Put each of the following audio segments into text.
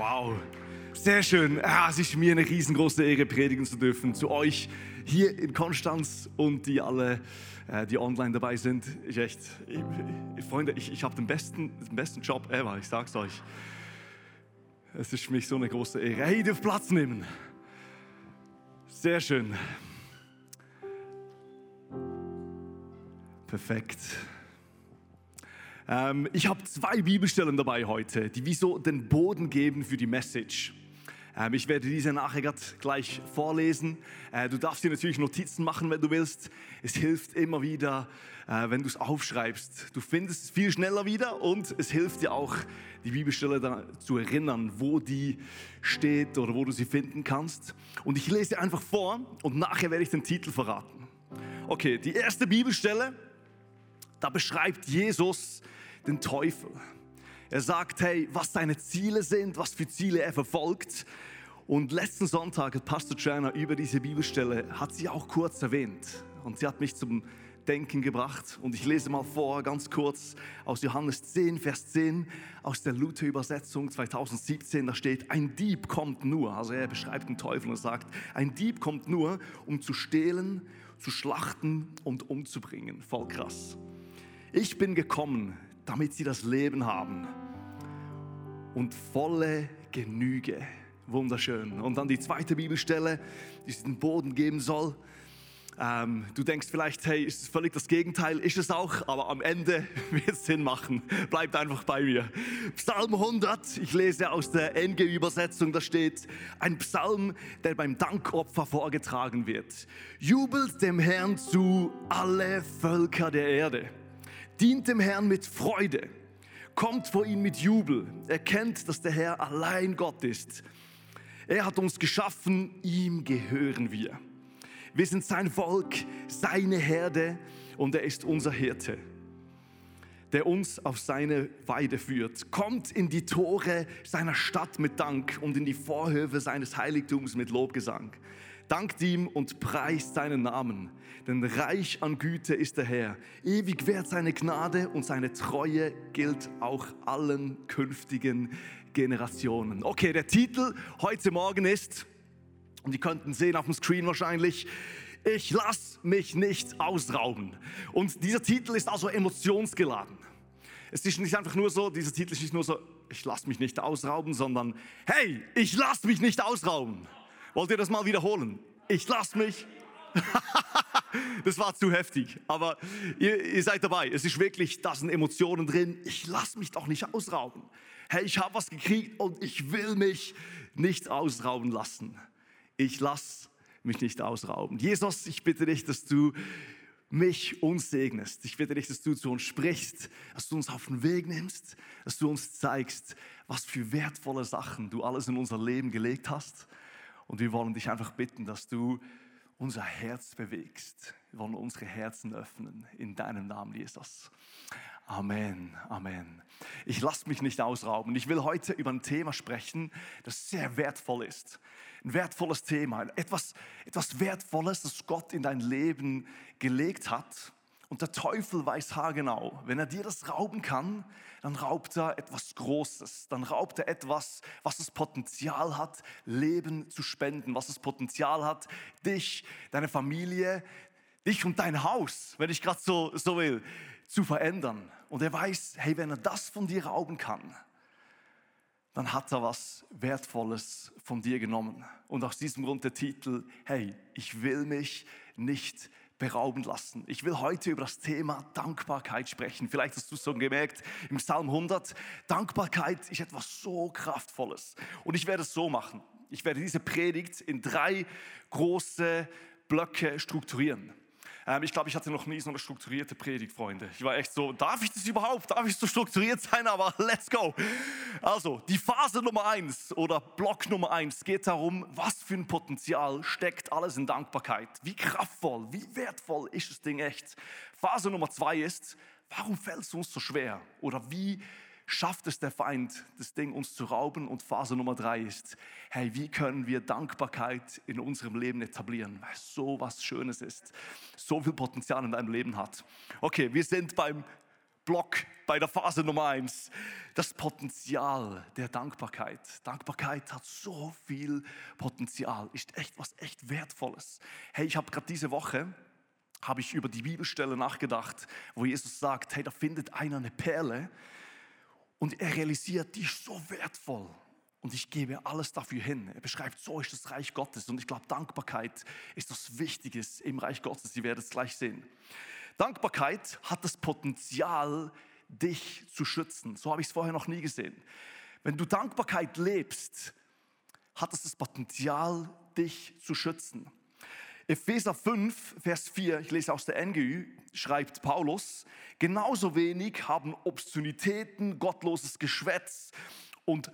Wow, sehr schön. Ja, es ist mir eine riesengroße Ehre, predigen zu dürfen zu euch hier in Konstanz und die alle, äh, die online dabei sind. Ich echt, ich, Freunde, ich, ich habe den besten, den besten Job ever, ich sag's euch. Es ist für mich so eine große Ehre. Hey, ihr dürft Platz nehmen. Sehr schön. Perfekt. Ähm, ich habe zwei Bibelstellen dabei heute, die wie so den Boden geben für die Message. Ähm, ich werde diese nachher gleich vorlesen. Äh, du darfst dir natürlich Notizen machen, wenn du willst. Es hilft immer wieder, äh, wenn du es aufschreibst. Du findest es viel schneller wieder und es hilft dir auch, die Bibelstelle zu erinnern, wo die steht oder wo du sie finden kannst. Und ich lese einfach vor und nachher werde ich den Titel verraten. Okay, die erste Bibelstelle, da beschreibt Jesus den Teufel. Er sagt, hey, was seine Ziele sind, was für Ziele er verfolgt. Und letzten Sonntag hat Pastor Jana über diese Bibelstelle, hat sie auch kurz erwähnt. Und sie hat mich zum Denken gebracht. Und ich lese mal vor, ganz kurz, aus Johannes 10, Vers 10, aus der Luther-Übersetzung 2017. Da steht, ein Dieb kommt nur, also er beschreibt den Teufel und sagt, ein Dieb kommt nur, um zu stehlen, zu schlachten und umzubringen. Voll krass. Ich bin gekommen, damit sie das Leben haben und volle Genüge. Wunderschön. Und dann die zweite Bibelstelle, die es den Boden geben soll. Ähm, du denkst vielleicht, hey, ist es völlig das Gegenteil? Ist es auch, aber am Ende wird es Sinn machen. Bleibt einfach bei mir. Psalm 100, ich lese aus der NG-Übersetzung, da steht, ein Psalm, der beim Dankopfer vorgetragen wird. Jubelt dem Herrn zu alle Völker der Erde. Dient dem Herrn mit Freude. Kommt vor ihn mit Jubel. Erkennt, dass der Herr allein Gott ist. Er hat uns geschaffen, ihm gehören wir. Wir sind sein Volk, seine Herde und er ist unser Hirte, der uns auf seine Weide führt. Kommt in die Tore seiner Stadt mit Dank und in die Vorhöfe seines Heiligtums mit Lobgesang. Dankt ihm und preist seinen Namen, denn reich an Güte ist der Herr. Ewig währt seine Gnade und seine Treue gilt auch allen künftigen Generationen. Okay, der Titel heute Morgen ist, und die könnten sehen auf dem Screen wahrscheinlich, ich lass mich nicht ausrauben. Und dieser Titel ist also emotionsgeladen. Es ist nicht einfach nur so, dieser Titel ist nicht nur so, ich lass mich nicht ausrauben, sondern hey, ich lass mich nicht ausrauben. Wollt ihr das mal wiederholen? Ich lasse mich. das war zu heftig, aber ihr, ihr, seid dabei. Es ist wirklich, da sind Emotionen drin. Ich lasse mich doch nicht ausrauben. Hey, ich habe was gekriegt und ich will mich nicht ausrauben lassen. Ich lasse mich nicht ausrauben. Jesus, ich bitte dich, dass du mich uns segnest. Ich bitte dich, dass du zu uns sprichst, dass du uns auf den Weg nimmst, dass du uns zeigst, was für wertvolle Sachen du alles in unser Leben gelegt hast und wir wollen dich einfach bitten, dass du unser Herz bewegst. Wir wollen unsere Herzen öffnen in deinem Namen, Jesus. Amen, Amen. Ich lasse mich nicht ausrauben. Ich will heute über ein Thema sprechen, das sehr wertvoll ist. Ein wertvolles Thema, etwas, etwas Wertvolles, das Gott in dein Leben gelegt hat und der Teufel weiß haargenau, wenn er dir das rauben kann, dann raubt er etwas Großes. Dann raubt er etwas, was das Potenzial hat, Leben zu spenden, was das Potenzial hat, dich, deine Familie, dich und dein Haus, wenn ich gerade so, so will, zu verändern. Und er weiß, hey, wenn er das von dir rauben kann, dann hat er was Wertvolles von dir genommen. Und aus diesem Grund der Titel, hey, ich will mich nicht berauben lassen. Ich will heute über das Thema Dankbarkeit sprechen. Vielleicht hast du es schon gemerkt im Psalm 100. Dankbarkeit ist etwas so Kraftvolles. Und ich werde es so machen. Ich werde diese Predigt in drei große Blöcke strukturieren. Ähm, ich glaube, ich hatte noch nie so eine strukturierte Predigt, Freunde. Ich war echt so, darf ich das überhaupt? Darf ich so strukturiert sein? Aber let's go. Also, die Phase Nummer eins oder Block Nummer eins geht darum, was für ein Potenzial steckt alles in Dankbarkeit. Wie kraftvoll, wie wertvoll ist das Ding echt? Phase Nummer zwei ist, warum fällt es uns so schwer? Oder wie schafft es der Feind, das Ding uns zu rauben. Und Phase Nummer drei ist, hey, wie können wir Dankbarkeit in unserem Leben etablieren, weil so was Schönes ist, so viel Potenzial in deinem Leben hat. Okay, wir sind beim Block, bei der Phase Nummer eins. Das Potenzial der Dankbarkeit. Dankbarkeit hat so viel Potenzial, ist echt was echt Wertvolles. Hey, ich habe gerade diese Woche habe ich über die Bibelstelle nachgedacht, wo Jesus sagt, hey, da findet einer eine Perle und er realisiert, die ist so wertvoll. Und ich gebe alles dafür hin. Er beschreibt, so ist das Reich Gottes. Und ich glaube, Dankbarkeit ist das Wichtige im Reich Gottes. Sie werden es gleich sehen. Dankbarkeit hat das Potenzial, dich zu schützen. So habe ich es vorher noch nie gesehen. Wenn du Dankbarkeit lebst, hat es das Potenzial, dich zu schützen. Epheser 5, Vers 4, ich lese aus der NGÜ, schreibt Paulus, genauso wenig haben Obszönitäten, gottloses Geschwätz und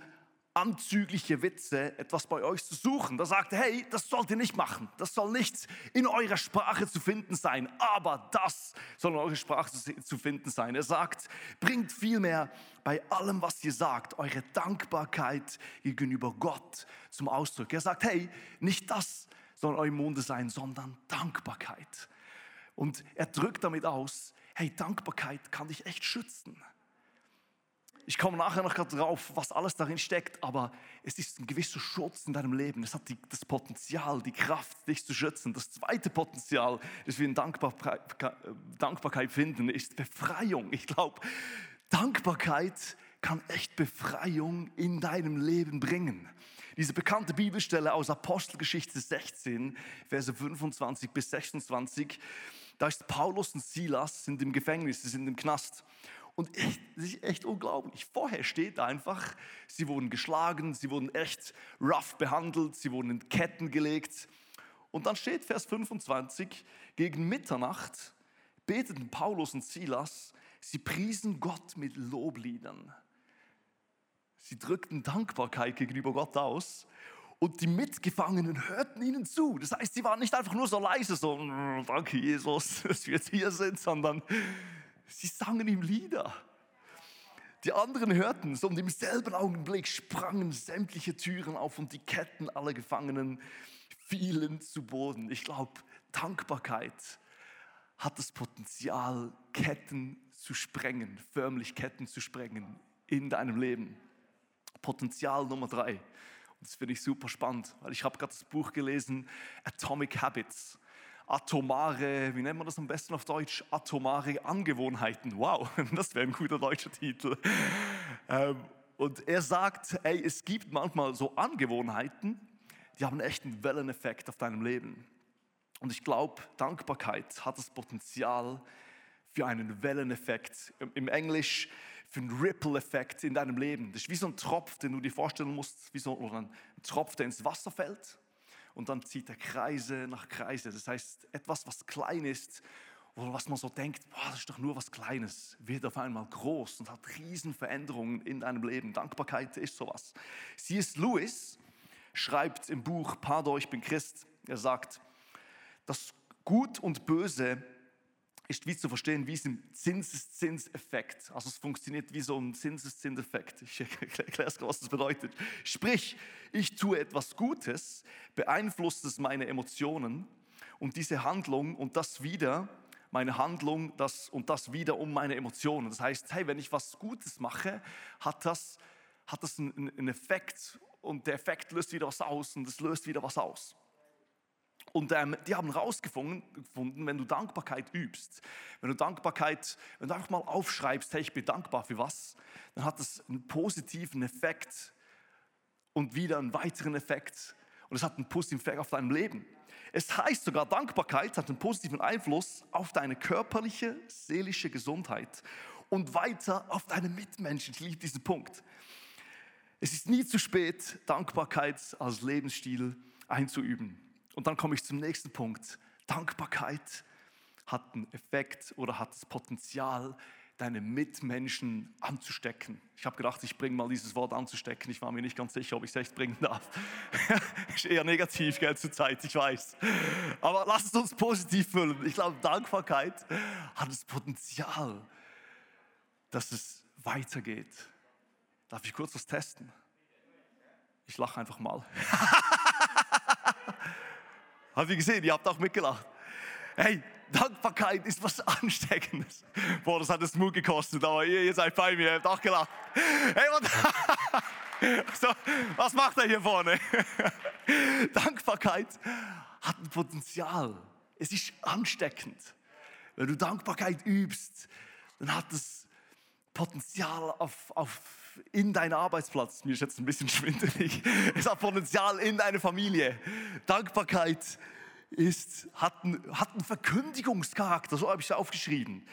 anzügliche Witze etwas bei euch zu suchen. Da sagt er, hey, das sollt ihr nicht machen. Das soll nicht in eurer Sprache zu finden sein, aber das soll in eurer Sprache zu finden sein. Er sagt, bringt vielmehr bei allem, was ihr sagt, eure Dankbarkeit gegenüber Gott zum Ausdruck. Er sagt, hey, nicht das soll eurem Munde sein, sondern Dankbarkeit. Und er drückt damit aus, hey, Dankbarkeit kann dich echt schützen. Ich komme nachher noch drauf, was alles darin steckt, aber es ist ein gewisser Schutz in deinem Leben. Es hat die, das Potenzial, die Kraft, dich zu schützen. Das zweite Potenzial, das wir in Dankbarkeit, Dankbarkeit finden, ist Befreiung. Ich glaube, Dankbarkeit kann echt Befreiung in deinem Leben bringen. Diese bekannte Bibelstelle aus Apostelgeschichte 16, Verse 25 bis 26, da ist Paulus und Silas sind im Gefängnis, sie sind im Knast. Und echt, das ist echt unglaublich. Vorher steht einfach, sie wurden geschlagen, sie wurden echt rough behandelt, sie wurden in Ketten gelegt. Und dann steht Vers 25, gegen Mitternacht beteten Paulus und Silas, sie priesen Gott mit Lobliedern. Sie drückten Dankbarkeit gegenüber Gott aus und die Mitgefangenen hörten ihnen zu. Das heißt, sie waren nicht einfach nur so leise, so, mm, danke Jesus, dass wir jetzt hier sind, sondern sie sangen ihm Lieder. Die anderen hörten es und im selben Augenblick sprangen sämtliche Türen auf und die Ketten aller Gefangenen fielen zu Boden. Ich glaube, Dankbarkeit hat das Potenzial, Ketten zu sprengen, förmlich Ketten zu sprengen in deinem Leben. Potenzial Nummer drei. Und das finde ich super spannend, weil ich habe gerade das Buch gelesen, Atomic Habits. Atomare, wie nennt man das am besten auf Deutsch? Atomare Angewohnheiten. Wow, das wäre ein guter deutscher Titel. Ähm, und er sagt, ey, es gibt manchmal so Angewohnheiten, die haben echt einen Welleneffekt auf deinem Leben. Und ich glaube, Dankbarkeit hat das Potenzial für einen Welleneffekt. Im Englisch für einen Ripple-Effekt in deinem Leben. Das ist wie so ein Tropf, den du dir vorstellen musst, wie so ein Tropf, der ins Wasser fällt und dann zieht er Kreise nach Kreise. Das heißt, etwas, was klein ist oder was man so denkt, boah, das ist doch nur was Kleines, wird auf einmal groß und hat Riesenveränderungen in deinem Leben. Dankbarkeit ist sowas. C.S. Lewis schreibt im Buch Pardon, ich bin Christ, er sagt, das Gut und Böse ist wie zu verstehen, wie es ein Zinseszinseffekt. Also es funktioniert wie so ein Zinseszinseffekt. Ich erkläre es, was das bedeutet. Sprich, ich tue etwas Gutes, beeinflusst es meine Emotionen und diese Handlung und das wieder, meine Handlung das und das wieder um meine Emotionen. Das heißt, hey, wenn ich was Gutes mache, hat das, hat das einen, einen Effekt und der Effekt löst wieder was aus und es löst wieder was aus. Und ähm, die haben herausgefunden, wenn du Dankbarkeit übst, wenn du Dankbarkeit, wenn du einfach mal aufschreibst, hey, ich bin dankbar für was, dann hat das einen positiven Effekt und wieder einen weiteren Effekt. Und es hat einen positiven Effekt auf dein Leben. Es heißt sogar, Dankbarkeit hat einen positiven Einfluss auf deine körperliche, seelische Gesundheit und weiter auf deine Mitmenschen. Ich liebe diesen Punkt. Es ist nie zu spät, Dankbarkeit als Lebensstil einzuüben. Und dann komme ich zum nächsten Punkt. Dankbarkeit hat einen Effekt oder hat das Potenzial, deine Mitmenschen anzustecken. Ich habe gedacht, ich bringe mal dieses Wort anzustecken. Ich war mir nicht ganz sicher, ob ich es echt bringen darf. ist eher negativ, gell, zur Zeit, ich weiß. Aber lass es uns positiv füllen. Ich glaube, Dankbarkeit hat das Potenzial, dass es weitergeht. Darf ich kurz was testen? Ich lache einfach mal. Habt ihr gesehen? Ihr habt auch mitgelacht. Hey, Dankbarkeit ist was Ansteckendes. Boah, das hat es Mut gekostet, aber ihr, ihr seid bei mir, ihr habt auch gelacht. Hey, was, so, was macht er hier vorne? Dankbarkeit hat ein Potenzial. Es ist ansteckend. Wenn du Dankbarkeit übst, dann hat es Potenzial auf, auf in deinen Arbeitsplatz. Mir ist jetzt ein bisschen schwindelig. Es hat Potenzial in deine Familie. Dankbarkeit ist, hat, einen, hat einen Verkündigungscharakter, so habe ich es aufgeschrieben.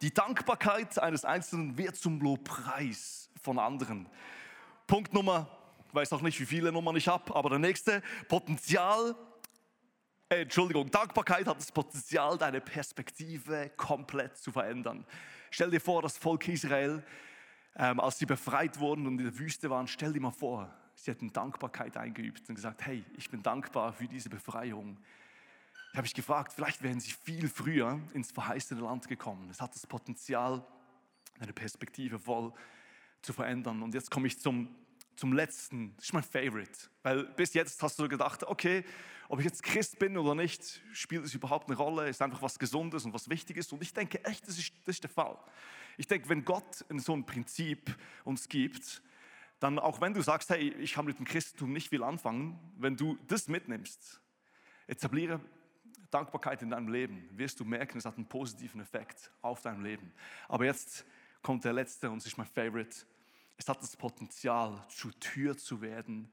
Die Dankbarkeit eines Einzelnen wird zum Lobpreis von anderen. Punkt Nummer, ich weiß noch nicht, wie viele Nummern ich habe, aber der nächste, Potenzial, äh, Entschuldigung, Dankbarkeit hat das Potenzial, deine Perspektive komplett zu verändern. Stell dir vor, das Volk Israel, ähm, als sie befreit wurden und in der Wüste waren, stell dir mal vor, sie hätten Dankbarkeit eingeübt und gesagt, hey, ich bin dankbar für diese Befreiung. Ich habe mich gefragt, vielleicht wären sie viel früher ins verheißene Land gekommen. Es hat das Potenzial, eine Perspektive voll zu verändern. Und jetzt komme ich zum, zum letzten, das ist mein Favorite. Weil bis jetzt hast du gedacht, okay, ob ich jetzt Christ bin oder nicht, spielt es überhaupt eine Rolle, ist einfach was Gesundes und was Wichtiges. Und ich denke echt, das ist, das ist der Fall. Ich denke, wenn Gott so ein Prinzip uns gibt, dann auch wenn du sagst, hey, ich kann mit dem Christentum nicht viel anfangen, wenn du das mitnimmst, etabliere Dankbarkeit in deinem Leben, wirst du merken, es hat einen positiven Effekt auf dein Leben. Aber jetzt kommt der letzte und es ist mein Favorite. Es hat das Potenzial, zur Tür zu werden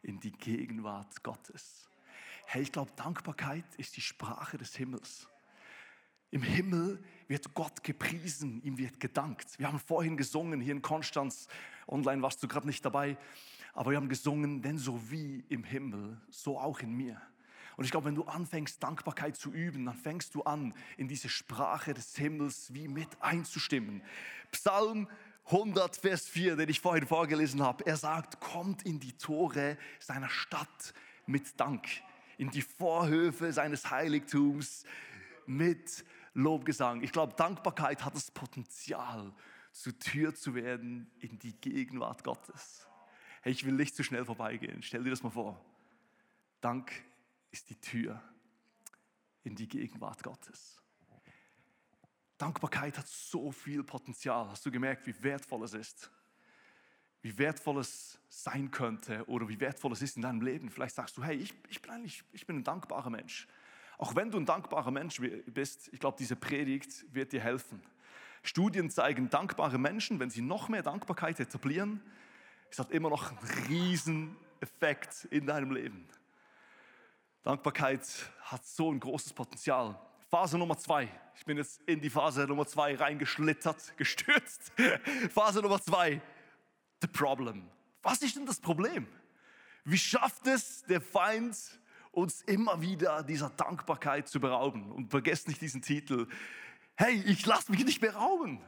in die Gegenwart Gottes. Hey, ich glaube, Dankbarkeit ist die Sprache des Himmels. Im Himmel wird Gott gepriesen, ihm wird gedankt. Wir haben vorhin gesungen hier in Konstanz, online warst du gerade nicht dabei, aber wir haben gesungen, denn so wie im Himmel, so auch in mir. Und ich glaube, wenn du anfängst, Dankbarkeit zu üben, dann fängst du an, in diese Sprache des Himmels wie mit einzustimmen. Psalm 100, Vers 4, den ich vorhin vorgelesen habe, er sagt, kommt in die Tore seiner Stadt mit Dank, in die Vorhöfe seines Heiligtums mit Lobgesang. Ich glaube, Dankbarkeit hat das Potenzial, zur Tür zu werden in die Gegenwart Gottes. Hey, ich will nicht zu schnell vorbeigehen. Stell dir das mal vor. Dank ist die Tür in die Gegenwart Gottes. Dankbarkeit hat so viel Potenzial. Hast du gemerkt, wie wertvoll es ist? Wie wertvoll es sein könnte oder wie wertvoll es ist in deinem Leben. Vielleicht sagst du, hey, ich, ich, bin, eigentlich, ich bin ein dankbarer Mensch. Auch wenn du ein dankbarer Mensch bist, ich glaube, diese Predigt wird dir helfen. Studien zeigen, dankbare Menschen, wenn sie noch mehr Dankbarkeit etablieren, es hat immer noch einen riesen Effekt in deinem Leben. Dankbarkeit hat so ein großes Potenzial. Phase Nummer zwei. Ich bin jetzt in die Phase Nummer zwei reingeschlittert, gestürzt. Phase Nummer zwei. The problem. Was ist denn das Problem? Wie schafft es der Feind, uns immer wieder dieser Dankbarkeit zu berauben? Und vergesst nicht diesen Titel. Hey, ich lasse mich nicht berauben.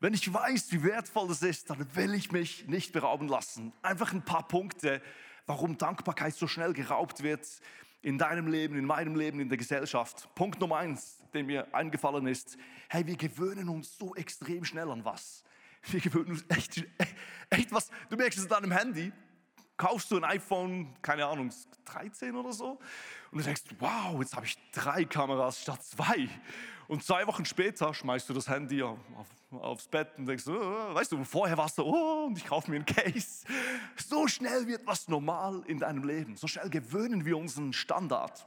Wenn ich weiß, wie wertvoll es ist, dann will ich mich nicht berauben lassen. Einfach ein paar Punkte, warum Dankbarkeit so schnell geraubt wird in deinem Leben, in meinem Leben, in der Gesellschaft. Punkt Nummer eins, den mir eingefallen ist, hey, wir gewöhnen uns so extrem schnell an was. Wir gewöhnen uns echt, echt was. Du merkst es an deinem Handy, kaufst du ein iPhone, keine Ahnung, 13 oder so, und du denkst, wow, jetzt habe ich drei Kameras statt zwei. Und zwei Wochen später schmeißt du das Handy auf, aufs Bett und denkst, oh, weißt du, vorher warst du, oh, und ich kaufe mir ein Case. So schnell wird was normal in deinem Leben. So schnell gewöhnen wir uns einen Standard.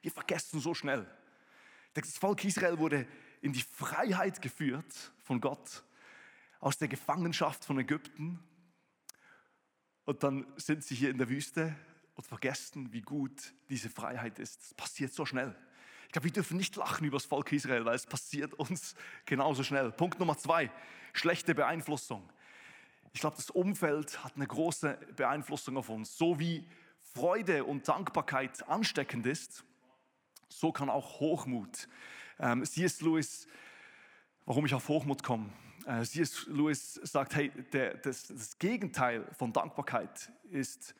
Wir vergessen so schnell. Das Volk Israel wurde in die Freiheit geführt von Gott, aus der Gefangenschaft von Ägypten. Und dann sind sie hier in der Wüste und vergessen, wie gut diese Freiheit ist. Das passiert so schnell glaube, wir dürfen nicht lachen über das Volk Israel, weil es passiert uns genauso schnell. Punkt Nummer zwei, schlechte Beeinflussung. Ich glaube, das Umfeld hat eine große Beeinflussung auf uns. So wie Freude und Dankbarkeit ansteckend ist, So kann auch Hochmut. Ähm, C.S. Lewis, warum ich auf Hochmut komme. Äh, C.S. Lewis sagt, hey, der, das, das Gegenteil von Dankbarkeit ist,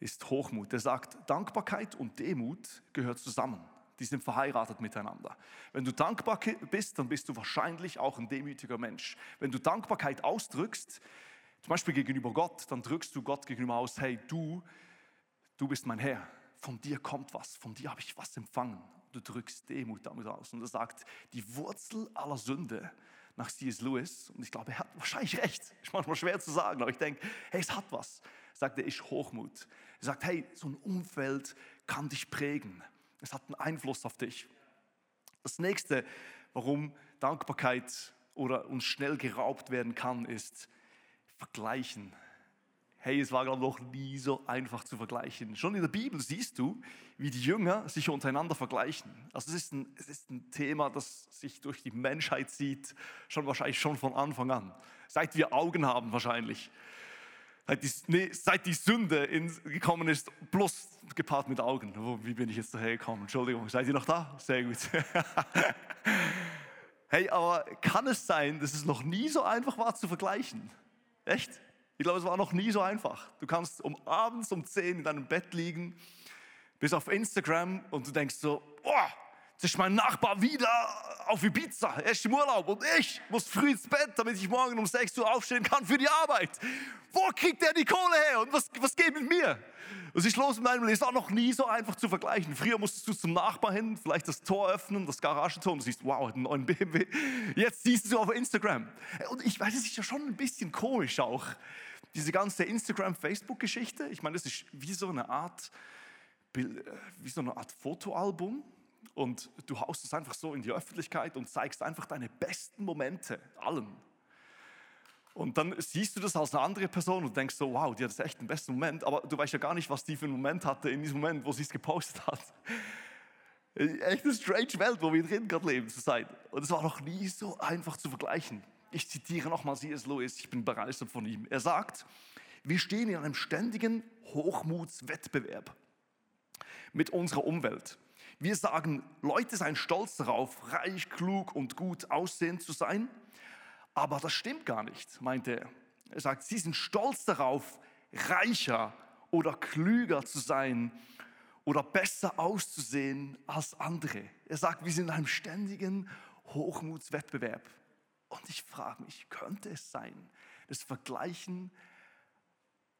ist Hochmut. Er sagt, Dankbarkeit und Demut gehört zusammen. Die sind verheiratet miteinander. Wenn du dankbar bist, dann bist du wahrscheinlich auch ein demütiger Mensch. Wenn du Dankbarkeit ausdrückst, zum Beispiel gegenüber Gott, dann drückst du Gott gegenüber aus, hey, du, du bist mein Herr. Von dir kommt was, von dir habe ich was empfangen. Du drückst Demut damit aus. Und er sagt, die Wurzel aller Sünde nach C.S. Lewis, und ich glaube, er hat wahrscheinlich recht, ist manchmal schwer zu sagen, aber ich denke, hey, es hat was. Sagt er, ist Hochmut. Er sagt, hey, so ein Umfeld kann dich prägen. Es hat einen Einfluss auf dich. Das nächste, warum Dankbarkeit oder uns schnell geraubt werden kann, ist Vergleichen. Hey, es war glaube noch nie so einfach zu vergleichen. Schon in der Bibel siehst du, wie die Jünger sich untereinander vergleichen. Also es ist ein, es ist ein Thema, das sich durch die Menschheit zieht, schon wahrscheinlich schon von Anfang an. Seit wir Augen haben wahrscheinlich. Seit die, Sünde gekommen ist, plus gepaart mit Augen. Wie bin ich jetzt daher gekommen? Entschuldigung, seid ihr noch da? Sehr gut. hey, aber kann es sein, dass es noch nie so einfach war zu vergleichen? Echt? Ich glaube, es war noch nie so einfach. Du kannst um abends um 10 in deinem Bett liegen, bis auf Instagram und du denkst so, oh, jetzt ist mein Nachbar wieder auf Ibiza, er ist im Urlaub und ich muss früh ins Bett, damit ich morgen um 6 Uhr aufstehen kann für die Arbeit. Wo kriegt der die Kohle her und was, was geht mit mir? Was ist los mit meinem Leben? Ist auch noch nie so einfach zu vergleichen. Früher musstest du zum Nachbar hin, vielleicht das Tor öffnen, das Garagentor und siehst, wow, einen neuen BMW. Jetzt siehst du auf Instagram. Und ich weiß, es ist ja schon ein bisschen komisch auch diese ganze Instagram-Facebook-Geschichte, ich meine, das ist wie so eine Art, äh, wie so eine Art Fotoalbum und du haust es einfach so in die Öffentlichkeit und zeigst einfach deine besten Momente allen. Und dann siehst du das als eine andere Person und denkst so, wow, die hat echt den besten Moment, aber du weißt ja gar nicht, was die für einen Moment hatte in diesem Moment, wo sie es gepostet hat. Echt eine strange Welt, wo wir drin gerade leben zu sein. Und es war noch nie so einfach zu vergleichen. Ich zitiere nochmal C.S. Lewis, ich bin begeistert von ihm. Er sagt, wir stehen in einem ständigen Hochmutswettbewerb mit unserer Umwelt. Wir sagen, Leute seien stolz darauf, reich, klug und gut aussehend zu sein. Aber das stimmt gar nicht, meint er. Er sagt, sie sind stolz darauf, reicher oder klüger zu sein oder besser auszusehen als andere. Er sagt, wir sind in einem ständigen Hochmutswettbewerb. Und ich frage mich, könnte es sein, dass Vergleichen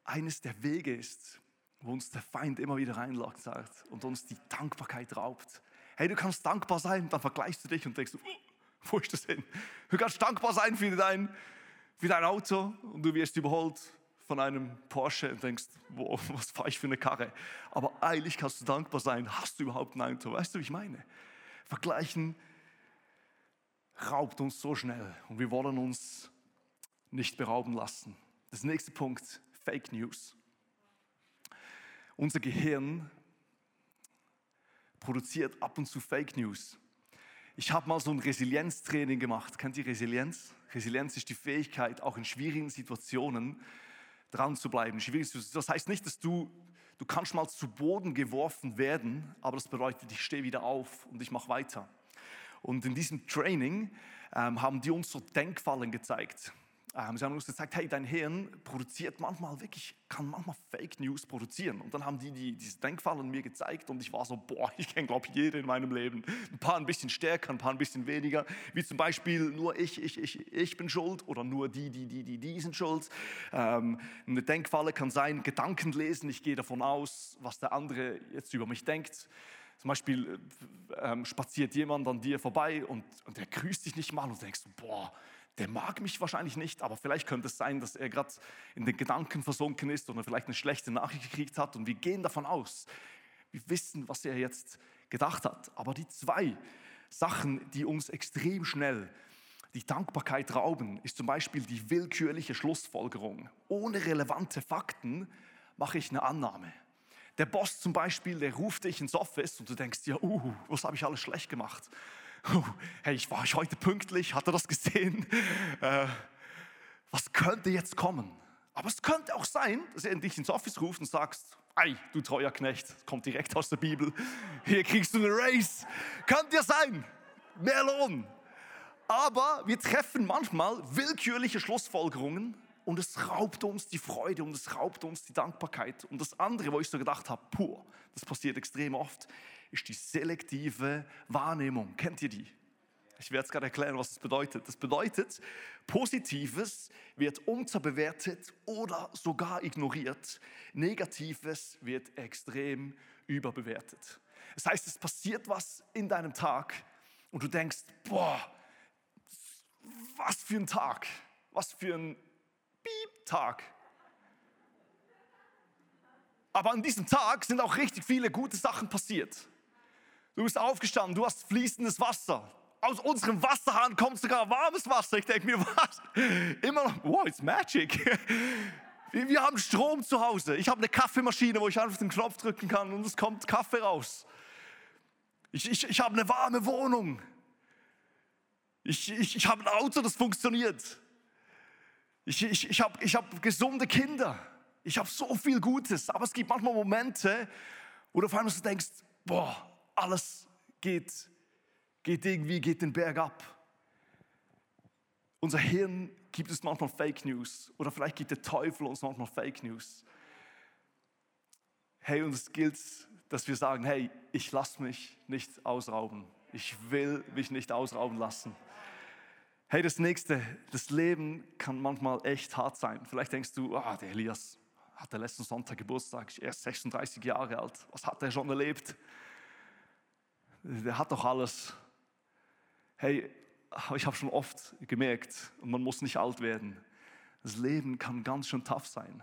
eines der Wege ist, wo uns der Feind immer wieder reinlockt sagt und uns die Dankbarkeit raubt. Hey, du kannst dankbar sein, dann vergleichst du dich und denkst, oh, wo ist das hin? Du kannst dankbar sein für dein, für dein Auto und du wirst überholt von einem Porsche und denkst, wow, was fahre ich für eine Karre? Aber eilig kannst du dankbar sein, hast du überhaupt ein Auto? Weißt du, wie ich meine? Vergleichen raubt uns so schnell und wir wollen uns nicht berauben lassen. Das nächste Punkt, Fake News. Unser Gehirn produziert ab und zu Fake News. Ich habe mal so ein Resilienztraining gemacht. Kennt ihr Resilienz? Resilienz ist die Fähigkeit, auch in schwierigen Situationen dran zu bleiben. Das heißt nicht, dass du, du kannst mal zu Boden geworfen werden, aber das bedeutet, ich stehe wieder auf und ich mache weiter. Und in diesem Training ähm, haben die uns so Denkfallen gezeigt. Ähm, sie haben uns gezeigt, hey, dein Hirn produziert manchmal wirklich, kann manchmal Fake News produzieren. Und dann haben die, die diese Denkfallen mir gezeigt und ich war so, boah, ich kenne, glaube ich, jede in meinem Leben. Ein paar ein bisschen stärker, ein paar ein bisschen weniger. Wie zum Beispiel, nur ich, ich, ich, ich bin schuld oder nur die, die, die, die, die sind schuld. Ähm, eine Denkfalle kann sein, Gedanken lesen, ich gehe davon aus, was der andere jetzt über mich denkt. Zum Beispiel äh, ähm, spaziert jemand an dir vorbei und, und der grüßt dich nicht mal und du denkst, boah, der mag mich wahrscheinlich nicht, aber vielleicht könnte es sein, dass er gerade in den Gedanken versunken ist oder vielleicht eine schlechte Nachricht gekriegt hat und wir gehen davon aus. Wir wissen, was er jetzt gedacht hat. Aber die zwei Sachen, die uns extrem schnell die Dankbarkeit rauben, ist zum Beispiel die willkürliche Schlussfolgerung. Ohne relevante Fakten mache ich eine Annahme. Der Boss zum Beispiel, der ruft dich ins Office und du denkst dir, uh, was habe ich alles schlecht gemacht? Hey, ich war heute pünktlich, hat er das gesehen? Äh, was könnte jetzt kommen? Aber es könnte auch sein, dass er dich ins Office ruft und sagst, ei, du treuer Knecht, kommt direkt aus der Bibel, hier kriegst du eine Race. Könnte ja sein, mehr Lohn. Aber wir treffen manchmal willkürliche Schlussfolgerungen und es raubt uns die Freude und es raubt uns die Dankbarkeit. Und das andere, wo ich so gedacht habe, pur, das passiert extrem oft, ist die selektive Wahrnehmung. Kennt ihr die? Ich werde es gerade erklären, was das bedeutet. Das bedeutet, Positives wird unterbewertet oder sogar ignoriert. Negatives wird extrem überbewertet. Das heißt, es passiert was in deinem Tag und du denkst, boah, was für ein Tag, was für ein Piep-Tag. Aber an diesem Tag sind auch richtig viele gute Sachen passiert. Du bist aufgestanden, du hast fließendes Wasser. Aus unserem Wasserhahn kommt sogar warmes Wasser. Ich denke mir, was? Immer noch, wow, it's magic. Wir, haben Strom zu Hause. Ich habe eine Kaffeemaschine, wo ich einfach den Knopf drücken kann und es kommt Kaffee raus. Ich, ich, ich habe eine warme Wohnung. Ich, ich, ich habe ein Auto, das funktioniert. Ich, ich, ich habe ich hab gesunde Kinder. Ich habe so viel Gutes. Aber es gibt manchmal Momente, wo du auf einmal so denkst, boah, alles geht, geht irgendwie, geht den Berg ab. Unser Hirn gibt es manchmal Fake News. Oder vielleicht gibt der Teufel uns manchmal Fake News. Hey, und es gilt, dass wir sagen, hey, ich lasse mich nicht ausrauben. Ich will mich nicht ausrauben lassen. Hey, das nächste, das Leben kann manchmal echt hart sein. Vielleicht denkst du, ah, der Elias hatte letzten Sonntag Geburtstag, er ist 36 Jahre alt. Was hat er schon erlebt? Der hat doch alles. Hey, ich habe schon oft gemerkt, man muss nicht alt werden. Das Leben kann ganz schön tough sein.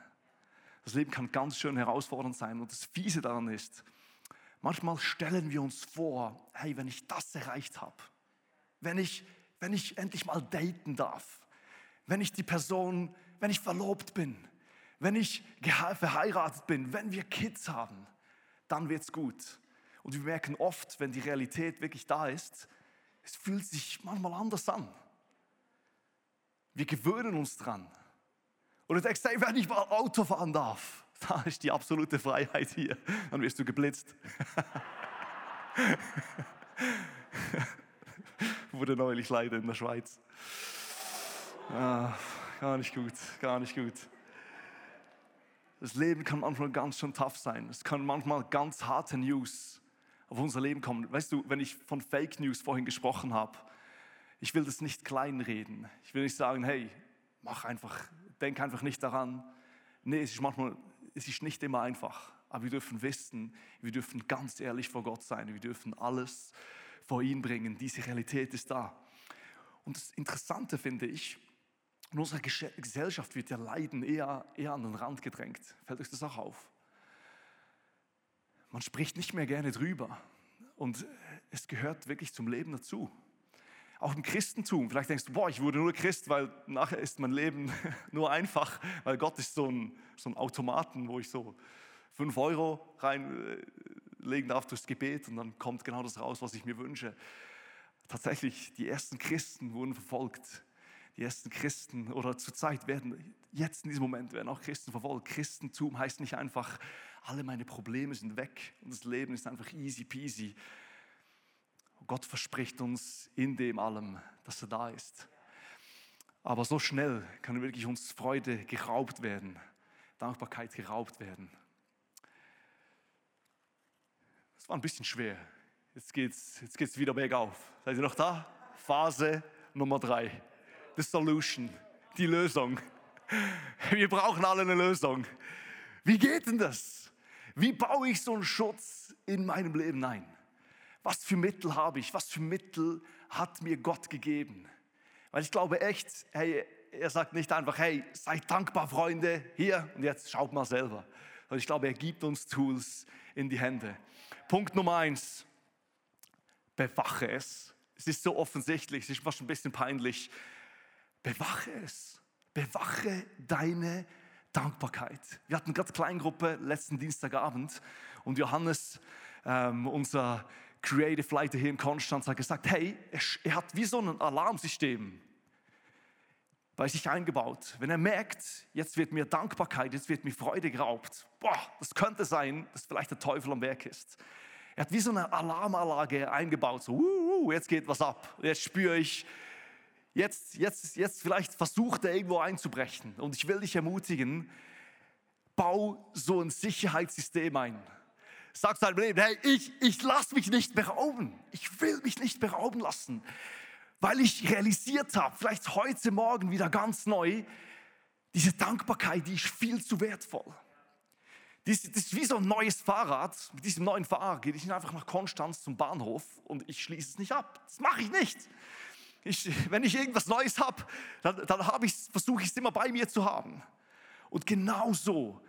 Das Leben kann ganz schön herausfordernd sein. Und das Fiese daran ist, manchmal stellen wir uns vor, hey, wenn ich das erreicht habe, wenn ich wenn ich endlich mal daten darf, wenn ich die Person, wenn ich verlobt bin, wenn ich verheiratet bin, wenn wir Kids haben, dann wird's gut. Und wir merken oft, wenn die Realität wirklich da ist, es fühlt sich manchmal anders an. Wir gewöhnen uns dran. Und du denkst, hey, wenn ich mal Auto fahren darf, da ist die absolute Freiheit hier. Dann wirst du geblitzt. wurde neulich leider in der Schweiz. Ah, gar nicht gut, gar nicht gut. Das Leben kann manchmal ganz schön tough sein. Es kann manchmal ganz harte News auf unser Leben kommen. Weißt du, wenn ich von Fake News vorhin gesprochen habe, ich will das nicht kleinreden. Ich will nicht sagen, hey, mach einfach, denk einfach nicht daran. Nee, es ist manchmal, es ist nicht immer einfach. Aber wir dürfen wissen, wir dürfen ganz ehrlich vor Gott sein. Wir dürfen alles vor ihn bringen. Diese Realität ist da. Und das Interessante finde ich, in unserer Gesellschaft wird ja Leiden eher, eher an den Rand gedrängt. Fällt euch das auch auf? Man spricht nicht mehr gerne drüber. Und es gehört wirklich zum Leben dazu. Auch im Christentum. Vielleicht denkst du, boah, ich wurde nur Christ, weil nachher ist mein Leben nur einfach, weil Gott ist so ein, so ein Automaten, wo ich so fünf Euro rein äh, legen darf durchs Gebet und dann kommt genau das raus, was ich mir wünsche. Tatsächlich, die ersten Christen wurden verfolgt. Die ersten Christen oder zur Zeit werden, jetzt in diesem Moment werden auch Christen verfolgt. Christentum heißt nicht einfach, alle meine Probleme sind weg und das Leben ist einfach easy peasy. Gott verspricht uns in dem allem, dass er da ist. Aber so schnell kann wirklich uns Freude geraubt werden, Dankbarkeit geraubt werden. Es war ein bisschen schwer. Jetzt geht's, jetzt geht's wieder bergauf. Seid ihr noch da? Phase Nummer drei. The Solution. Die Lösung. Wir brauchen alle eine Lösung. Wie geht denn das? Wie baue ich so einen Schutz in meinem Leben ein? Was für Mittel habe ich? Was für Mittel hat mir Gott gegeben? Weil ich glaube echt, hey, er sagt nicht einfach, hey, seid dankbar, Freunde, hier und jetzt schaut mal selber. Und ich glaube, er gibt uns Tools in die Hände. Punkt Nummer eins, bewache es. Es ist so offensichtlich, es ist fast ein bisschen peinlich. Bewache es. Bewache deine Dankbarkeit. Wir hatten gerade Kleingruppe letzten Dienstagabend und Johannes, ähm, unser Creative Leiter hier in Konstanz, hat gesagt, hey, er, er hat wie so ein Alarmsystem. bei sich eingebaut. Wenn er merkt, jetzt wird mir Dankbarkeit, jetzt wird mir Freude geraubt, boah, das könnte sein, dass vielleicht der Teufel am Werk ist. Er hat wie so eine Alarmanlage eingebaut, so, uh, jetzt geht was ab, jetzt spüre ich, jetzt, jetzt, jetzt vielleicht versucht er irgendwo einzubrechen. Und ich will dich ermutigen, bau so ein Sicherheitssystem ein. Sag deinem Leben, hey, ich, ich lasse mich nicht berauben. Ich will mich nicht berauben lassen weil ich realisiert habe, vielleicht heute Morgen wieder ganz neu, diese Dankbarkeit, die ist viel zu wertvoll. Das, ist wie so ein neues Fahrrad. Mit diesem neuen Fahrrad gehe ich einfach nach Konstanz zum Bahnhof und ich schließe es nicht ab. Das mache ich nicht. Ich, wenn ich irgendwas Neues habe, dann, dann hab versuche ich es immer bei mir zu haben. Und genau so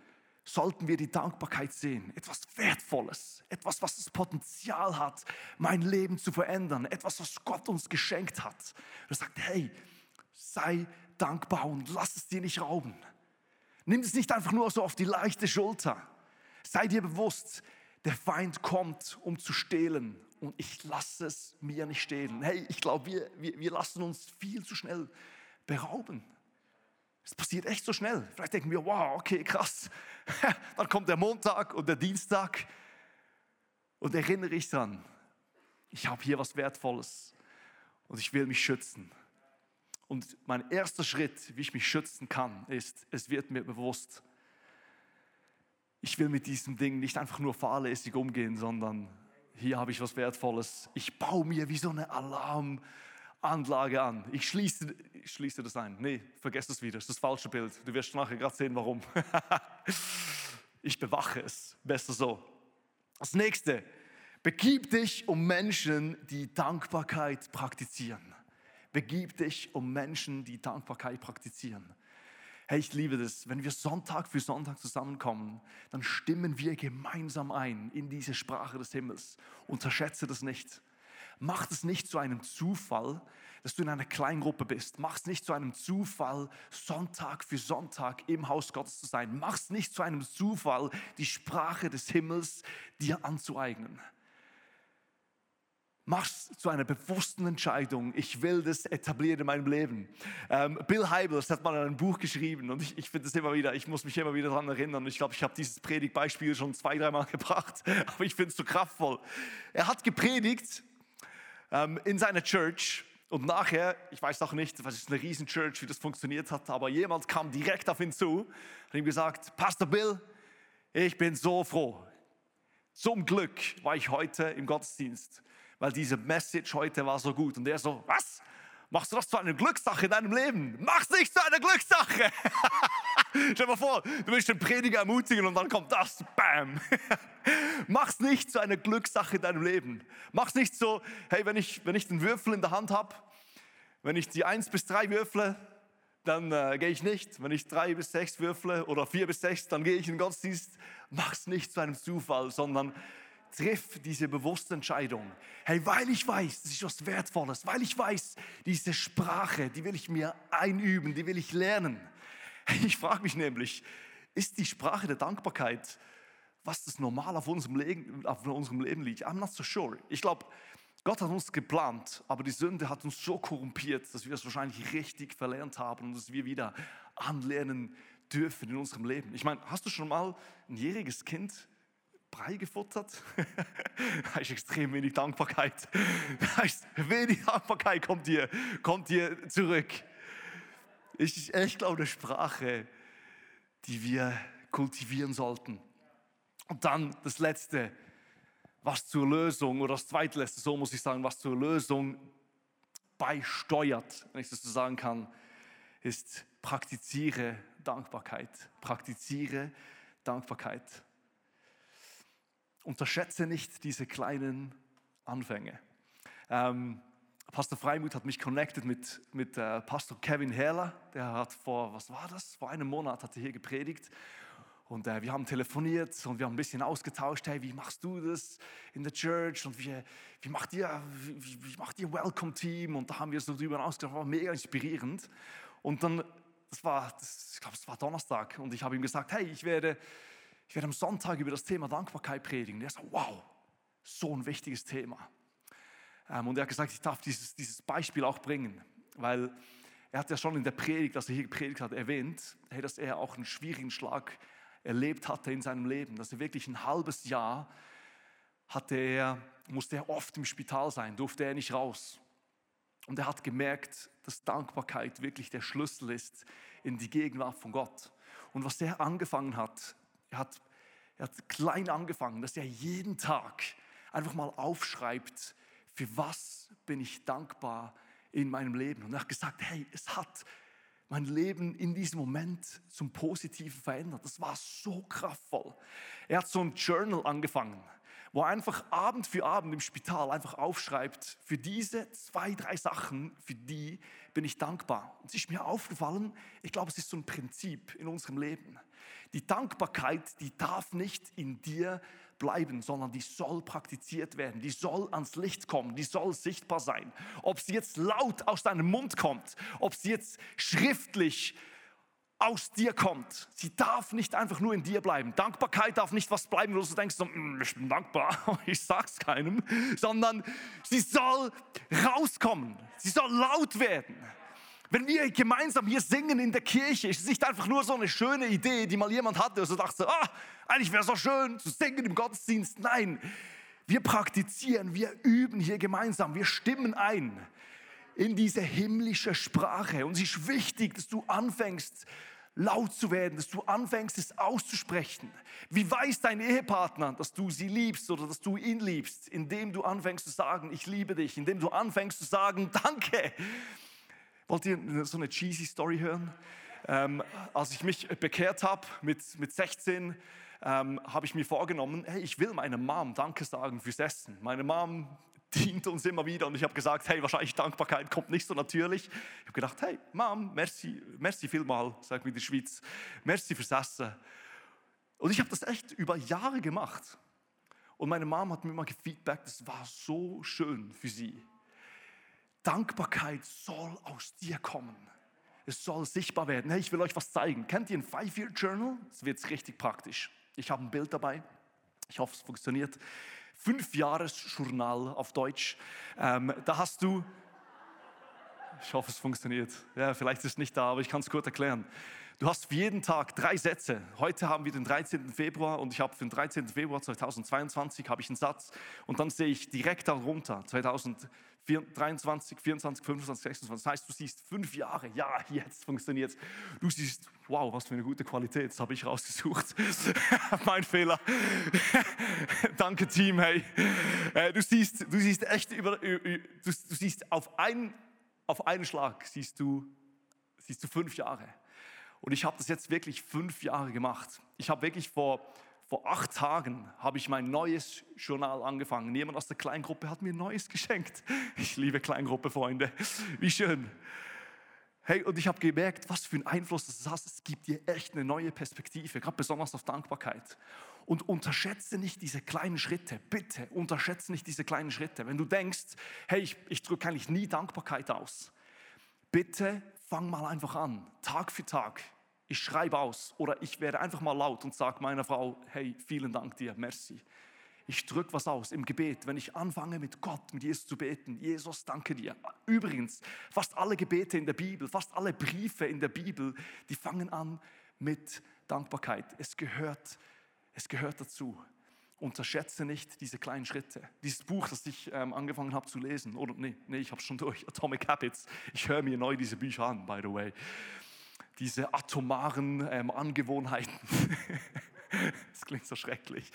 sollten wir die Dankbarkeit sehen. Etwas Wertvolles, etwas, was das Potenzial hat, mein Leben zu verändern, etwas, was Gott uns geschenkt hat. Er sagt, hey, sei dankbar und lass es dir nicht rauben. Nimm es nicht einfach nur so auf die leichte Schulter. Sei dir bewusst, der Feind kommt, um zu stehlen und ich lasse es mir nicht stehlen. Hey, ich glaube, wir, wir, wir lassen uns viel zu schnell berauben. Es passiert echt so schnell. Vielleicht denken wir, wow, okay, krass. Dann kommt der Montag und der Dienstag und erinnere ich dran, ich habe hier was Wertvolles und ich will mich schützen. Und mein erster Schritt, wie ich mich schützen kann, ist, es wird mir bewusst, ich will mit diesem Ding nicht einfach nur fahrlässig umgehen, sondern hier habe ich was Wertvolles. Ich baue mir wie so eine Alarm. Anlage an. Ich schließe, ich schließe das ein. Nee, vergesst es wieder. Das ist das falsche Bild. Du wirst nachher gerade sehen, warum. ich bewache es. Besser so. Das nächste. Begib dich um Menschen, die Dankbarkeit praktizieren. Begib dich um Menschen, die Dankbarkeit praktizieren. Hey, ich liebe das. Wenn wir Sonntag für Sonntag zusammenkommen, dann stimmen wir gemeinsam ein in diese Sprache des Himmels. Unterschätze das nicht. Mach es nicht zu einem Zufall, dass du in einer Kleingruppe bist. Mach es nicht zu einem Zufall, Sonntag für Sonntag im Haus Gottes zu sein. Mach es nicht zu einem Zufall, die Sprache des Himmels dir anzueignen. Mach es zu einer bewussten Entscheidung. Ich will das etablieren in meinem Leben. Ähm, Bill Hybels hat mal ein Buch geschrieben und ich, ich finde es immer wieder, ich muss mich immer wieder daran erinnern. Ich glaube, ich habe dieses Predigtbeispiel schon zwei, dreimal gebracht, aber ich finde es so kraftvoll. Er hat gepredigt ähm, in seiner Church. Und nachher, ich weiß auch nicht, was ist eine riesen Church, wie das funktioniert hat, aber jemand kam direkt auf ihn zu und ihm gesagt, Pastor Bill, ich bin so froh. Zum Glück war ich heute im Gottesdienst, weil diese Message heute war so gut. Und er so, was? Machst du das zu einer Glückssache in deinem Leben? Mach's nicht zu einer Glückssache! Stell dir mal vor, du willst den Prediger ermutigen und dann kommt das, bam! Mach's nicht zu einer Glückssache in deinem Leben. Mach's nicht so, hey, wenn ich, wenn ich den Würfel in der Hand habe, wenn ich die 1 bis 3 würfle, dann äh, gehe ich nicht. Wenn ich 3 bis 6 würfle oder 4 bis 6, dann gehe ich in den Gottesdienst. Mach's nicht zu einem Zufall, sondern triff diese bewusste Entscheidung. Hey, weil ich weiß, das ist was Wertvolles, weil ich weiß, diese Sprache, die will ich mir einüben, die will ich lernen. Ich frage mich nämlich, ist die Sprache der Dankbarkeit, was das normal auf unserem Leben, auf unserem Leben liegt? I'm not so sure. Ich glaube, Gott hat uns geplant, aber die Sünde hat uns so korrumpiert, dass wir es wahrscheinlich richtig verlernt haben und dass wir wieder anlernen dürfen in unserem Leben. Ich meine, hast du schon mal ein jähriges Kind Brei gefuttert. da ist extrem wenig Dankbarkeit. Da ist wenig Dankbarkeit kommt dir, kommt zurück. Ich, ich glaube, eine Sprache, die wir kultivieren sollten. Und dann das Letzte, was zur Lösung, oder das zweitletzte, so muss ich sagen, was zur Lösung beisteuert, wenn ich das so sagen kann, ist praktiziere Dankbarkeit. Praktiziere Dankbarkeit. Unterschätze nicht diese kleinen Anfänge. Ähm, Pastor Freimuth hat mich connected mit, mit äh, Pastor Kevin Herler. Der hat vor, was war das? Vor einem Monat hat er hier gepredigt. Und äh, wir haben telefoniert und wir haben ein bisschen ausgetauscht. Hey, wie machst du das in der Church? Und wie, wie macht ihr, wie, wie macht ihr Welcome Team? Und da haben wir so drüber ausgetauscht. War mega inspirierend. Und dann, das war, das, ich glaube, es war Donnerstag. Und ich habe ihm gesagt, hey, ich werde ich werde am Sonntag über das Thema Dankbarkeit predigen. Der sagt, wow, so ein wichtiges Thema. Ähm, und er hat gesagt, ich darf dieses, dieses Beispiel auch bringen, weil er hat ja schon in der Predigt, als er hier gepredigt hat, erwähnt, dass er auch einen schwierigen Schlag erlebt hatte in seinem Leben, dass er wirklich ein halbes Jahr hatte er, musste er oft im Spital sein, durfte er nicht raus. Und er hat gemerkt, dass Dankbarkeit wirklich der Schlüssel ist in die Gegenwart von Gott. Und was er angefangen hat, er hat, er hat klein angefangen, dass er jeden Tag einfach mal aufschreibt, für was bin ich dankbar in meinem Leben. Und er hat gesagt, hey, es hat mein Leben in diesem Moment zum Positiven verändert. Das war so kraftvoll. Er hat so ein Journal angefangen, wo er einfach Abend für Abend im Spital einfach aufschreibt, für diese zwei, drei Sachen, für die bin ich dankbar. Und es ist mir aufgefallen, ich glaube, es ist so ein Prinzip in unserem Leben. Die Dankbarkeit, die darf nicht in dir bleiben, sondern die soll praktiziert werden, die soll ans Licht kommen, die soll sichtbar sein. Ob sie jetzt laut aus deinem Mund kommt, ob sie jetzt schriftlich aus dir kommt. Sie darf nicht einfach nur in dir bleiben. Dankbarkeit darf nicht was bleiben, wo du denkst, mm, ich bin dankbar, ich sag's keinem, sondern sie soll rauskommen. Sie soll laut werden. Wenn wir gemeinsam hier singen in der Kirche, ist es nicht einfach nur so eine schöne Idee, die mal jemand hatte und so dachte, ah, eigentlich wäre es so schön zu singen im Gottesdienst. Nein, wir praktizieren, wir üben hier gemeinsam, wir stimmen ein in diese himmlische Sprache. Und es ist wichtig, dass du anfängst, laut zu werden, dass du anfängst, es auszusprechen. Wie weiß dein Ehepartner, dass du sie liebst oder dass du ihn liebst, indem du anfängst zu sagen, ich liebe dich, indem du anfängst zu sagen, danke. Wollt ihr so eine cheesy Story hören? Ähm, als ich mich bekehrt habe mit, mit 16, ähm, habe ich mir vorgenommen, hey, ich will meiner Mom Danke sagen fürs Essen. Meine Mom dient uns immer wieder und ich habe gesagt, hey, wahrscheinlich Dankbarkeit kommt nicht so natürlich. Ich habe gedacht, hey, Mom, merci, merci vielmal, sagt mir die Schweiz, merci fürs Essen. Und ich habe das echt über Jahre gemacht. Und meine Mom hat mir immer gefeedbackt, das war so schön für sie. Dankbarkeit soll aus dir kommen. Es soll sichtbar werden. Hey, ich will euch was zeigen. Kennt ihr ein Five-Year-Journal? Das wird jetzt richtig praktisch. Ich habe ein Bild dabei. Ich hoffe, es funktioniert. Fünf-Jahres-Journal auf Deutsch. Ähm, da hast du, ich hoffe, es funktioniert. Ja, vielleicht ist es nicht da, aber ich kann es kurz erklären. Du hast für jeden Tag drei Sätze. Heute haben wir den 13. Februar und ich habe für den 13. Februar 2022 habe ich einen Satz und dann sehe ich direkt darunter 2023, 24, 25, 26. Das heißt, du siehst fünf Jahre. Ja, jetzt funktioniert es. Du siehst, wow, was für eine gute Qualität. Das habe ich rausgesucht. mein Fehler. Danke Team. Hey, äh, du siehst, du siehst echt über, du, du siehst auf einen, auf einen Schlag siehst du, siehst du fünf Jahre. Und ich habe das jetzt wirklich fünf Jahre gemacht. Ich habe wirklich vor, vor acht Tagen habe ich mein neues Journal angefangen. Jemand aus der Kleingruppe hat mir neues geschenkt. Ich liebe Kleingruppe, Freunde. Wie schön. Hey, und ich habe gemerkt, was für einen Einfluss das hat. Es gibt dir echt eine neue Perspektive, gerade besonders auf Dankbarkeit. Und unterschätze nicht diese kleinen Schritte. Bitte unterschätze nicht diese kleinen Schritte. Wenn du denkst, hey, ich, ich drücke eigentlich nie Dankbarkeit aus. Bitte fang mal einfach an, Tag für Tag. Ich schreibe aus oder ich werde einfach mal laut und sage meiner Frau, hey, vielen Dank dir, merci. Ich drücke was aus im Gebet, wenn ich anfange mit Gott, mit Jesus zu beten. Jesus, danke dir. Übrigens, fast alle Gebete in der Bibel, fast alle Briefe in der Bibel, die fangen an mit Dankbarkeit. Es gehört, es gehört dazu. Unterschätze nicht diese kleinen Schritte. Dieses Buch, das ich ähm, angefangen habe zu lesen, oder nee, nee ich habe schon durch, Atomic Habits. Ich höre mir neu diese Bücher an, by the way. Diese atomaren ähm, Angewohnheiten. das klingt so schrecklich.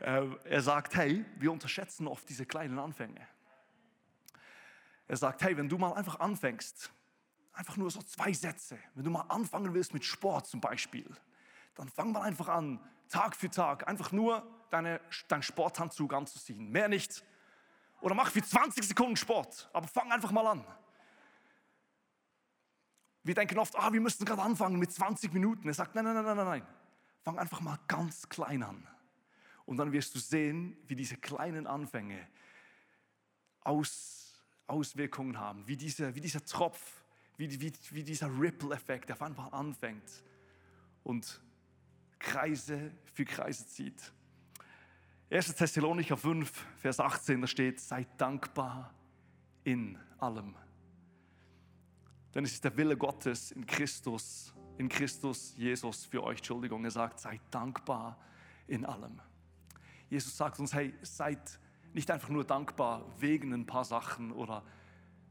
Ähm, er sagt, hey, wir unterschätzen oft diese kleinen Anfänge. Er sagt, hey, wenn du mal einfach anfängst, einfach nur so zwei Sätze, wenn du mal anfangen willst mit Sport zum Beispiel, dann fang mal einfach an, Tag für Tag, einfach nur deine, deinen Sporthandzug anzuziehen. Mehr nicht. Oder mach für 20 Sekunden Sport, aber fang einfach mal an. Wir denken oft, ah, wir müssen gerade anfangen mit 20 Minuten. Er sagt, nein, nein, nein, nein, nein. Fang einfach mal ganz klein an. Und dann wirst du sehen, wie diese kleinen Anfänge Aus, Auswirkungen haben, wie dieser, wie dieser Tropf, wie, wie, wie dieser Ripple-Effekt, auf einmal anfängt und Kreise für Kreise zieht. 1. Thessalonicher 5, Vers 18, da steht, seid dankbar in allem. Denn es ist der Wille Gottes in Christus, in Christus Jesus für euch. Entschuldigung, er sagt, seid dankbar in allem. Jesus sagt uns, hey, seid nicht einfach nur dankbar wegen ein paar Sachen oder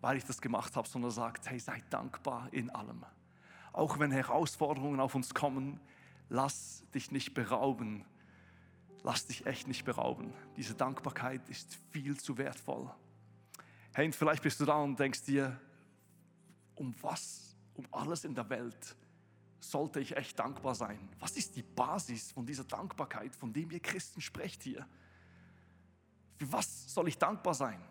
weil ich das gemacht habe, sondern sagt, hey, seid dankbar in allem. Auch wenn Herausforderungen auf uns kommen, lass dich nicht berauben. Lass dich echt nicht berauben. Diese Dankbarkeit ist viel zu wertvoll. Hey, vielleicht bist du da und denkst dir, um was, um alles in der Welt sollte ich echt dankbar sein? Was ist die Basis von dieser Dankbarkeit, von dem ihr Christen sprecht hier? Für was soll ich dankbar sein?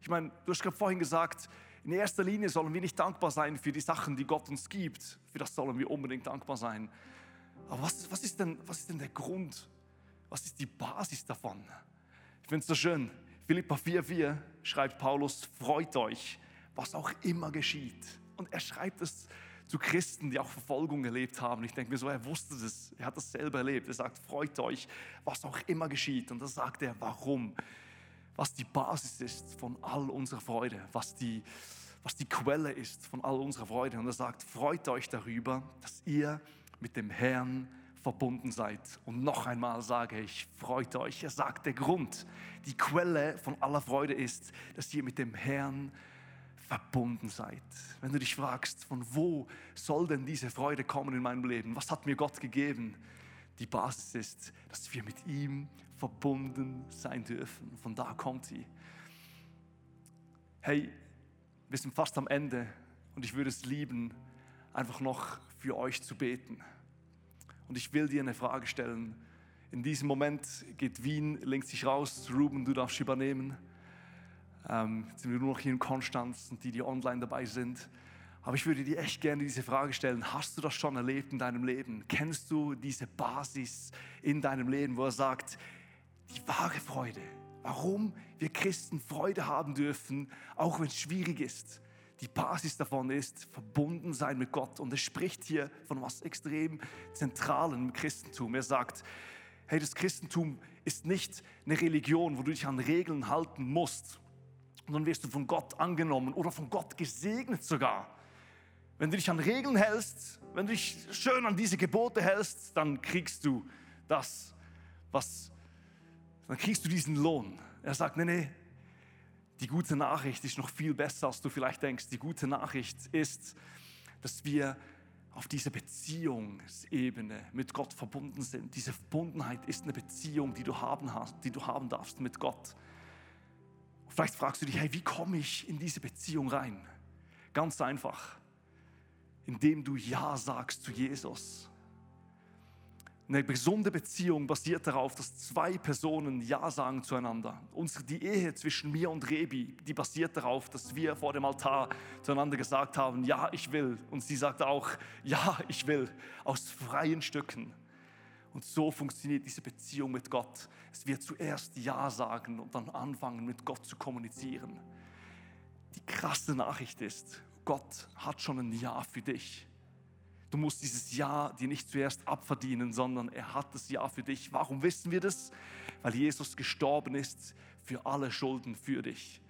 Ich meine, du hast gerade vorhin gesagt, in erster Linie sollen wir nicht dankbar sein für die Sachen, die Gott uns gibt. Für das sollen wir unbedingt dankbar sein. Aber was, was, ist, denn, was ist denn der Grund? Was ist die Basis davon? Ich finde es so schön. Philippa 4,4 schreibt Paulus: Freut euch, was auch immer geschieht. Und er schreibt es zu Christen, die auch Verfolgung erlebt haben. Ich denke mir so, er wusste das, er hat das selber erlebt. Er sagt, freut euch, was auch immer geschieht. Und dann sagt er, warum? Was die Basis ist von all unserer Freude, was die, was die Quelle ist von all unserer Freude. Und er sagt, freut euch darüber, dass ihr mit dem Herrn verbunden seid. Und noch einmal sage ich, freut euch. Er sagt, der Grund, die Quelle von aller Freude ist, dass ihr mit dem Herrn verbunden seid. Wenn du dich fragst, von wo soll denn diese Freude kommen in meinem Leben? Was hat mir Gott gegeben? Die Basis ist, dass wir mit ihm verbunden sein dürfen. Von da kommt sie. Hey, wir sind fast am Ende und ich würde es lieben, einfach noch für euch zu beten. Und ich will dir eine Frage stellen. In diesem Moment geht Wien, lenkt sich raus. Ruben, du darfst übernehmen. Ähm, jetzt sind wir nur noch hier in Konstanz und die, die online dabei sind. Aber ich würde dir echt gerne diese Frage stellen. Hast du das schon erlebt in deinem Leben? Kennst du diese Basis in deinem Leben, wo er sagt, die wahre Freude, warum wir Christen Freude haben dürfen, auch wenn es schwierig ist. Die Basis davon ist verbunden sein mit Gott. Und er spricht hier von was extrem Zentralen im Christentum. Er sagt, hey, das Christentum ist nicht eine Religion, wo du dich an Regeln halten musst und dann wirst du von Gott angenommen oder von Gott gesegnet sogar. Wenn du dich an Regeln hältst, wenn du dich schön an diese Gebote hältst, dann kriegst du das, was, dann kriegst du diesen Lohn. Er sagt, nee, nee, die gute Nachricht ist noch viel besser, als du vielleicht denkst. Die gute Nachricht ist, dass wir auf dieser Beziehungsebene mit Gott verbunden sind. Diese Verbundenheit ist eine Beziehung, die du haben, hast, die du haben darfst mit Gott. Vielleicht fragst du dich, hey, wie komme ich in diese Beziehung rein? Ganz einfach, indem du Ja sagst zu Jesus. Eine gesunde Beziehung basiert darauf, dass zwei Personen Ja sagen zueinander. Unsere, die Ehe zwischen mir und Rebi, die basiert darauf, dass wir vor dem Altar zueinander gesagt haben, ja, ich will. Und sie sagt auch, ja, ich will, aus freien Stücken. Und so funktioniert diese Beziehung mit Gott. Es wird zuerst Ja sagen und dann anfangen, mit Gott zu kommunizieren. Die krasse Nachricht ist, Gott hat schon ein Ja für dich. Du musst dieses Ja dir nicht zuerst abverdienen, sondern er hat das Ja für dich. Warum wissen wir das? Weil Jesus gestorben ist für alle Schulden für dich.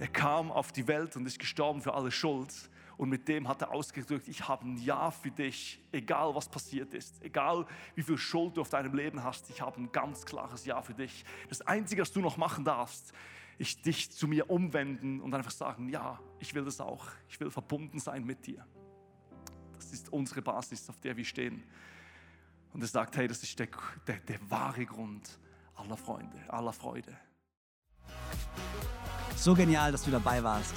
Er kam auf die Welt und ist gestorben für alle Schuld. Und mit dem hat er ausgedrückt, ich habe ein Ja für dich, egal was passiert ist, egal wie viel Schuld du auf deinem Leben hast, ich habe ein ganz klares Ja für dich. Das Einzige, was du noch machen darfst, ist dich zu mir umwenden und einfach sagen, ja, ich will das auch, ich will verbunden sein mit dir. Das ist unsere Basis, auf der wir stehen. Und er sagt, hey, das ist der, der, der wahre Grund aller Freunde, aller Freude. So genial, dass du dabei warst.